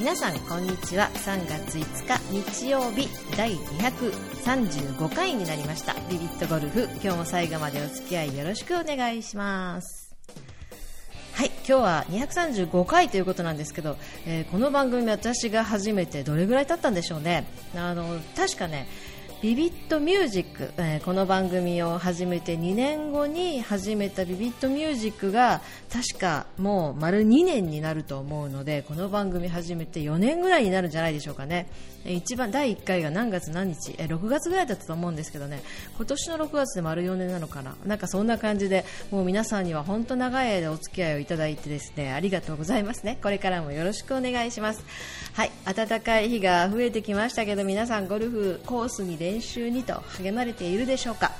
皆さんこんにちは。3月5日日曜日第235回になりました。ビビットゴルフ今日も最後までお付き合いよろしくお願いします。はい今日は235回ということなんですけど、えーこの番組私が初めてどれぐらい経ったんでしょうね。あの確かねビビットミュージック、えーこの番組を始めて2年後に始めたビビットミュージックが確かもう丸2年になると思うのでこの番組始めて4年ぐらいになるんじゃないでしょうかね。えー一番第1回が何月何日、えー6月ぐらいだったと思うんですけどね。今年の6月で丸4年なのかな。なんかそんな感じでもう皆さんには本当長い間お付き合いをいただいてですねありがとうございますね。これからもよろしくお願いします。はい。暖かい日が増えてきましたけど皆さんゴルフコースに練習にと励まれているでしょうか。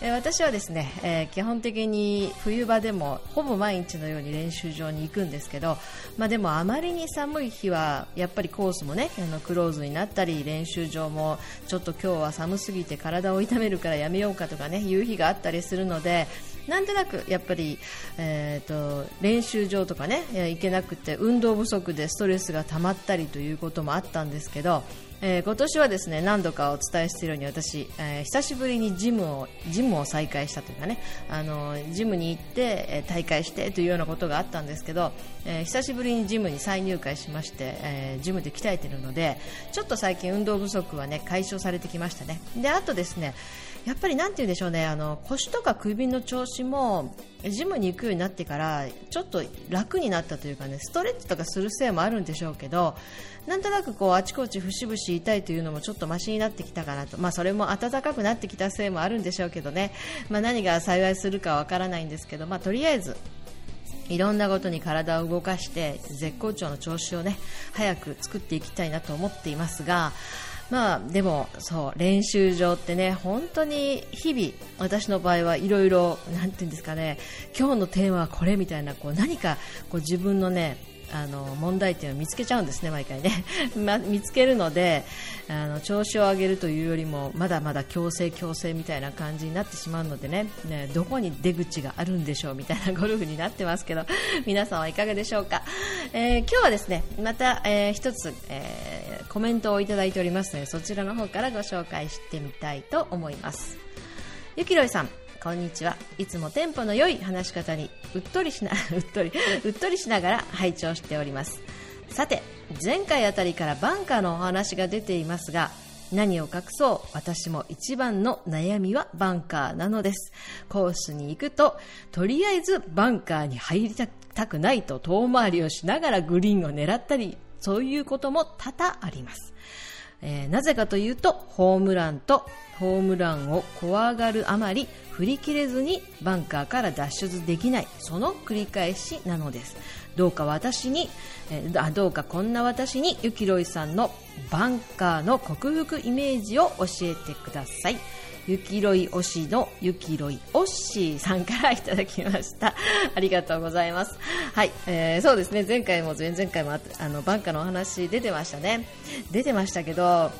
え私はですね、えー基本的に冬場でもほぼ毎日のように練習場に行くんですけど、まあ、でもあまりに寒い日はやっぱりコースもねあのクローズになったり練習場もちょっと今日は寒すぎて体を痛めるからやめようかとかねいう日があったりするのでなんとなくやっぱり、えー、と練習場とかね行けなくて運動不足でストレスが溜まったりということもあったんですけど、えー今年はですね何度かお伝えしているように私、えー久しぶりにジムをジムを再開したというかねあのジムに行って、えー大会してというようなことがあったんですけど、えー久しぶりにジムに再入会しまして、えージムで鍛えているのでちょっと最近運動不足はね解消されてきましたね。であとですねやっぱりなて言うんでしょうねあの腰とか首の調子もジムに行くようになってからちょっと楽になったというかねストレッチとかするせいもあるんでしょうけどなんとなくこうあちこち節々痛いというのもちょっとマシになってきたかなと、まあ、それも暖かくなってきたせいもあるんでしょうけどね、まあ、何が幸いするかわからないんですけど、まあ、とりあえずいろんなことに体を動かして絶好調の調子をね早く作っていきたいなと思っていますがまあでもそう練習場ってね本当に日々私の場合はいろいろなんていうんですかね今日のテーマはこれみたいなこう何かこう自分のねあの問題点を見つけちゃうんですね、毎回ね、ま、見つけるのであの調子を上げるというよりもまだまだ強制強制みたいな感じになってしまうのでね。ねどこに出口があるんでしょうみたいなゴルフになってますけど。皆さんはいかがでしょうか、えー今日はですねまた、えーつ、えーコメントをいただいておりますのでそちらの方からご紹介してみたいと思います。ゆきろいさん。こんにちは。いつもテンポの良い話し方にうっとりしな うっとりうっとりしながら拝聴しております。さて前回あたりからバンカーのお話が出ていますが何を隠そう私も一番の悩みはバンカーなのです。コースに行くととりあえずバンカーに入りたくないと遠回りをしながらグリーンを狙ったりそういうことも多々あります。えーなぜかというとホームランとホームランを怖がるあまり振り切れずにバンカーから脱出できないその繰り返しなのです。どうか私に、えーあどうかこんな私にゆきろいさんのバンカーの克服イメージを教えてください。ゆきろい推しのゆきろいおっしーさんからいただきました。ありがとうございます。はい、えーそうですね、前回も前々回もああのバンカーのお話出てましたね。出てましたけど、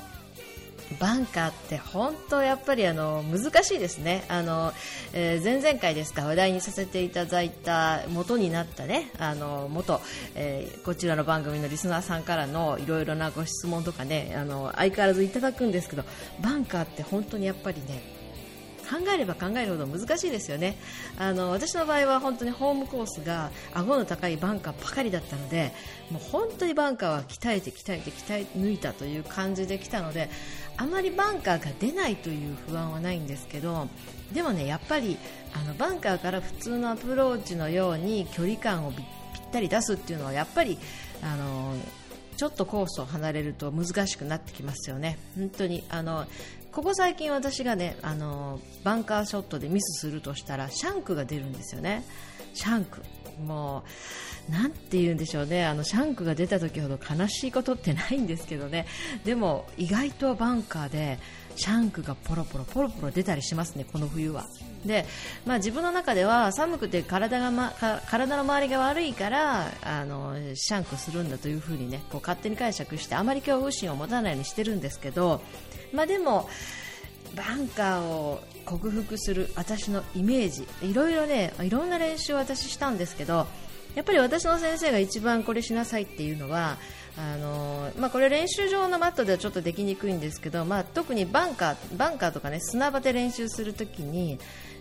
バンカーって本当やっぱりあの難しいですね。あの、えー前々回ですか話題にさせていただいた元になったね、あの元、えーこちらの番組のリスナーさんからのいろいろなご質問とかね、あの相変わらずいただくんですけど、バンカーって本当にやっぱりね。考えれば考えるほど難しいですよねあの私の場合は本当にホームコースが顎の高いバンカーばかりだったのでもう本当にバンカーは鍛えて鍛えて鍛え抜いたという感じで来たのであまりバンカーが出ないという不安はないんですけどでもねやっぱりあのバンカーから普通のアプローチのように距離感をぴったり出すっていうのはやっぱりあのちょっとコースを離れると難しくなってきますよね。本当にあのここ最近私がねあのバンカーショットでミスするとしたらシャンクが出るんですよね。シャンクもうなんて言うんでしょうね。あのシャンクが出た時ほど悲しいことってないんですけどね。でも意外とバンカーでシャンクがポロポロポロポロ出たりしますねこの冬は。で、まあ、自分の中では寒くて体が、ま、体の周りが悪いからあのシャンクするんだというふうにねこう勝手に解釈してあまり恐怖心を持たないようにしてるんですけど、まあ、でもバンカーを克服する私のイメージいろいろねいろんな練習を私したんですけどやっぱり私の先生が一番これしなさいっていうのはあのまあ、これ練習場のマットではちょっとできにくいんですけど、まあ、特にバンカーバンカーとか、ね、砂場で練習するときに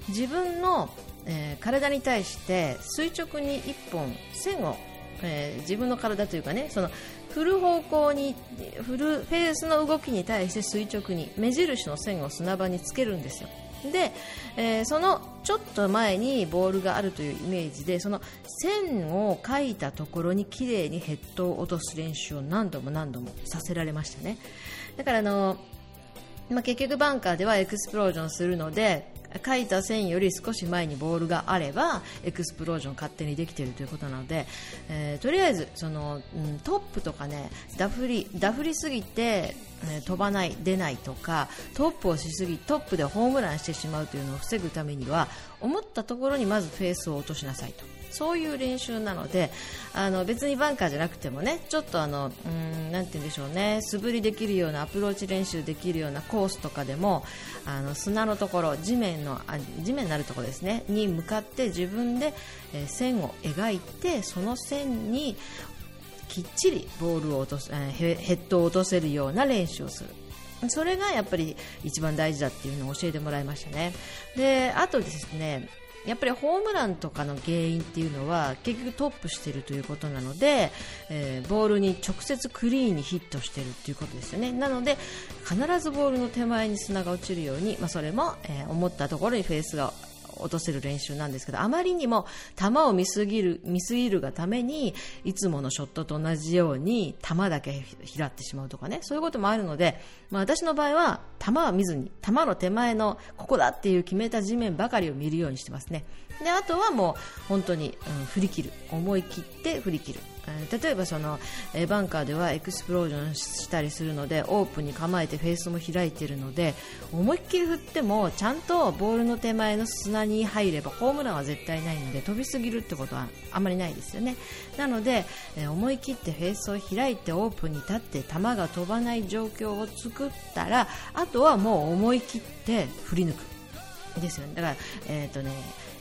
自分の、えー、体に対して垂直に1本線を、えー、自分の体というかねその振る方向に振るフェースの動きに対して垂直に目印の線を砂場につけるんですよ。で、えー、そのちょっと前にボールがあるというイメージでその線を描いたところに綺麗にヘッドを落とす練習を何度も何度もさせられましたね。だからあの、まあ、結局バンカーではエクスプロージョンするので書いた線より少し前にボールがあればエクスプロージョン勝手にできているということなので、えー、とりあえずその、うん、トップとかねダフりダフりすぎて、飛ばない出ないとかトップをしすぎトップでホームランしてしまうというのを防ぐためには思ったところにまずフェースを落としなさいと。そういう練習なのであの別にバンカーじゃなくてもねちょっとあのうんなて言うんでしょうね素振りできるようなアプローチ練習できるようなコースとかでもあの砂のところ地面のあ地面になるところですねに向かって自分で、線を描いてその線にきっちりボールを落とす、え、ヘッドを落とせるような練習をする。それがやっぱり一番大事だっていうのを教えてもらいましたね。で、あとですね、やっぱりホームランとかの原因っていうのは結局トップしているということなので、えー、ボールに直接クリーンにヒットしているということですよねなので必ずボールの手前に砂が落ちるように、まあ、それも、えー、思ったところにフェースが落とせる練習なんですけどあまりにも球を見すぎる見すぎるがためにいつものショットと同じように球だけ拾ってしまうとかねそういうこともあるので、まあ、私の場合は球は見ずに球の手前のここだっていう決めた地面ばかりを見るようにしてますね。であとはもう本当に、うん、振り切る。思い切って振り切る。例えばその、えバンカーではエクスプロージョンしたりするのでオープンに構えてフェースも開いているので思いっきり振ってもちゃんとボールの手前の砂に入ればホームランは絶対ないので飛びすぎるってことはあまりないですよね。なので、え思い切ってフェースを開いてオープンに立って球が飛ばない状況を作ったらあとはもう思い切って振り抜く。ですよね。だから、えーとね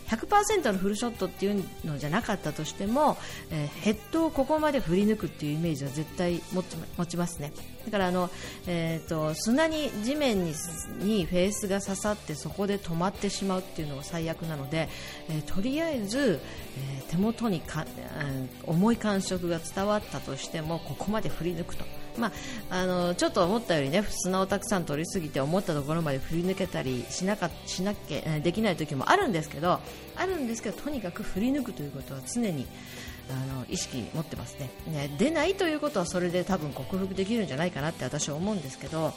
100%のフルショットっていうのじゃなかったとしても、えー、ヘッドをここまで振り抜くっていうイメージは絶対持ち持ちますねだからあの、えーと、砂に地面ににフェースが刺さってそこで止まってしまうっていうのが最悪なので、えー、とりあえず、えー、手元にか、重い感触が伝わったとしてもここまで振り抜くと。まあ、あのちょっと思ったよりね砂をたくさん取りすぎて思ったところまで振り抜けたりしなかしなきゃできない時もあるんですけどあるんですけどとにかく振り抜くということは常にあの意識持ってますね。ね出ないということはそれで多分克服できるんじゃないかなって私は思うんですけど、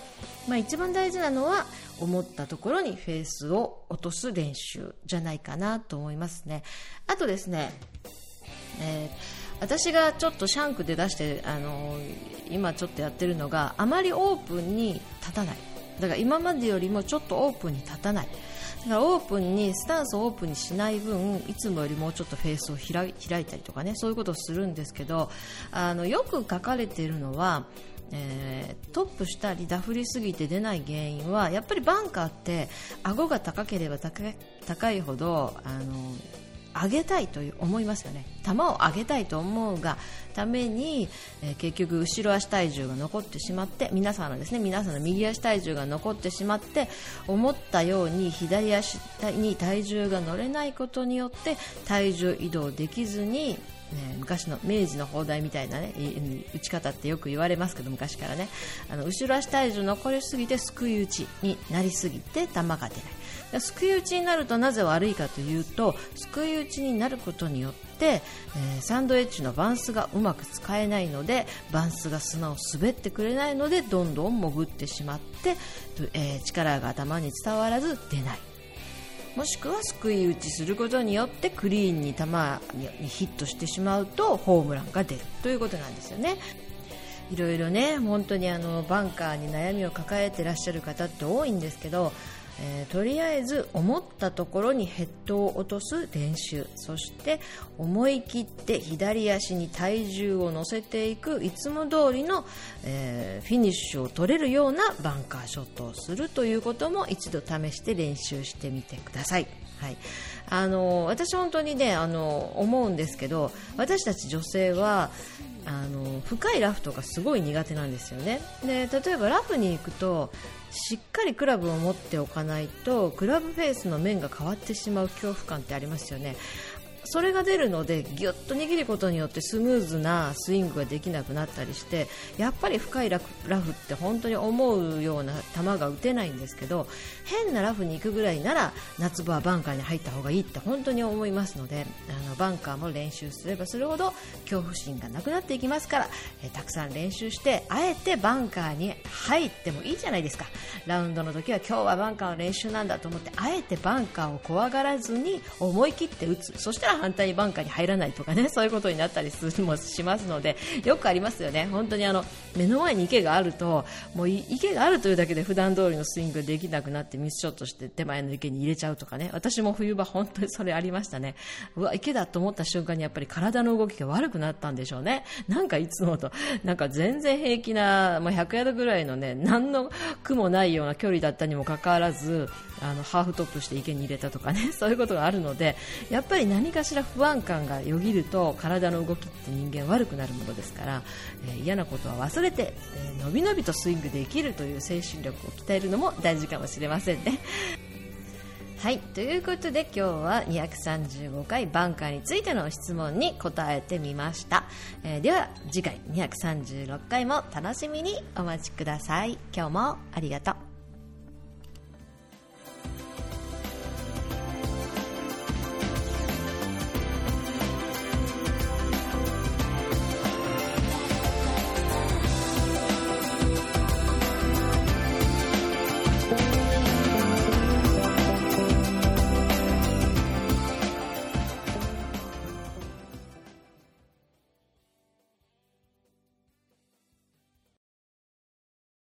まあ、一番大事なのは思ったところにフェースを落とす練習じゃないかなと思いますね。あとですね、えー私がちょっとシャンクで出してあの今ちょっとやってるのがあまりオープンに立たない。だから今までよりもちょっとオープンに立たない。だからオープンにスタンスをオープンにしない分いつもよりもうちょっとフェースを開いたりとかねそういうことをするんですけどあのよく書かれているのはえー、トップしたりダフりすぎて出ない原因はやっぱりバンカーって顎が高ければ高いほどあの上げたいという思いますよね。球を上げたいと思うがために、えー、結局後ろ足体重が残ってしまって皆さんのですね皆さんの右足体重が残ってしまって思ったように左足に体重が乗れないことによって体重移動できずにね、昔の明治の砲台みたいな、ね、打ち方ってよく言われますけど昔からね。あの後ろ足体重残りすぎてすくい打ちになりすぎて球が出ない。すくい打ちになるとなぜ悪いかというとすくい打ちになることによって、えー、サンドエッジのバンスがうまく使えないのでバンスが砂を滑ってくれないのでどんどん潜ってしまって、えー、力が頭に伝わらず出ないもしくはすくい打ちすることによってクリーンに球にヒットしてしまうとホームランが出るということなんですよね。いろいろね本当にあのバンカーに悩みを抱えてらっしゃる方って多いんですけどえー、とりあえず思ったところにヘッドを落とす練習。そして思い切って左足に体重を乗せていく。いつも通りの、えー、フィニッシュを取れるようなバンカーショットをするということも一度試して練習してみてください。はい、あの私、本当にねあの思うんですけど私たち女性はあの深いラフとかすごい苦手なんですよね。で例えばラフに行くとしっかりクラブを持っておかないとクラブフェースの面が変わってしまう恐怖感ってありますよね。それが出るのでぎゅっと握ることによってスムーズなスイングができなくなったりしてやっぱり深いラフラフって本当に思うような球が打てないんですけど変なラフに行くぐらいなら夏場はバンカーに入った方がいいって本当に思いますのであのバンカーも練習すればするほど恐怖心がなくなっていきますから、え、たくさん練習してあえてバンカーに入ってもいいじゃないですか。ラウンドの時は今日はバンカーの練習なんだと思ってあえてバンカーを怖がらずに思い切って打つ。そしたらら反対にバンカーに入らないとかね そういうことになったりするもしますのでよくありますよね、本当にあの目の前に池があるともう池があるというだけで普段通りのスイングができなくなってミスショットして手前の池に入れちゃうとかね。私も冬場本当にそれありましたね。うわ池だと思った瞬間にやっぱり体の動きが悪くなったんでしょうね。なんかいつもとなんか全然平気な、まあ、100ヤードぐらいのね何の苦もないような距離だったにもかかわらずあのハーフトップして池に入れたとかね。そういうことがあるのでやっぱり何かかしら不安感がよぎると体の動きって人間悪くなるものですから、えー、嫌なことは忘れて、えー、のびのびとスイングできるという精神力を鍛えるのも大事かもしれませんね。はい、ということで今日は235回バンカーについての質問に答えてみました、えー、では次回236回も楽しみにお待ちください。今日もありがとう。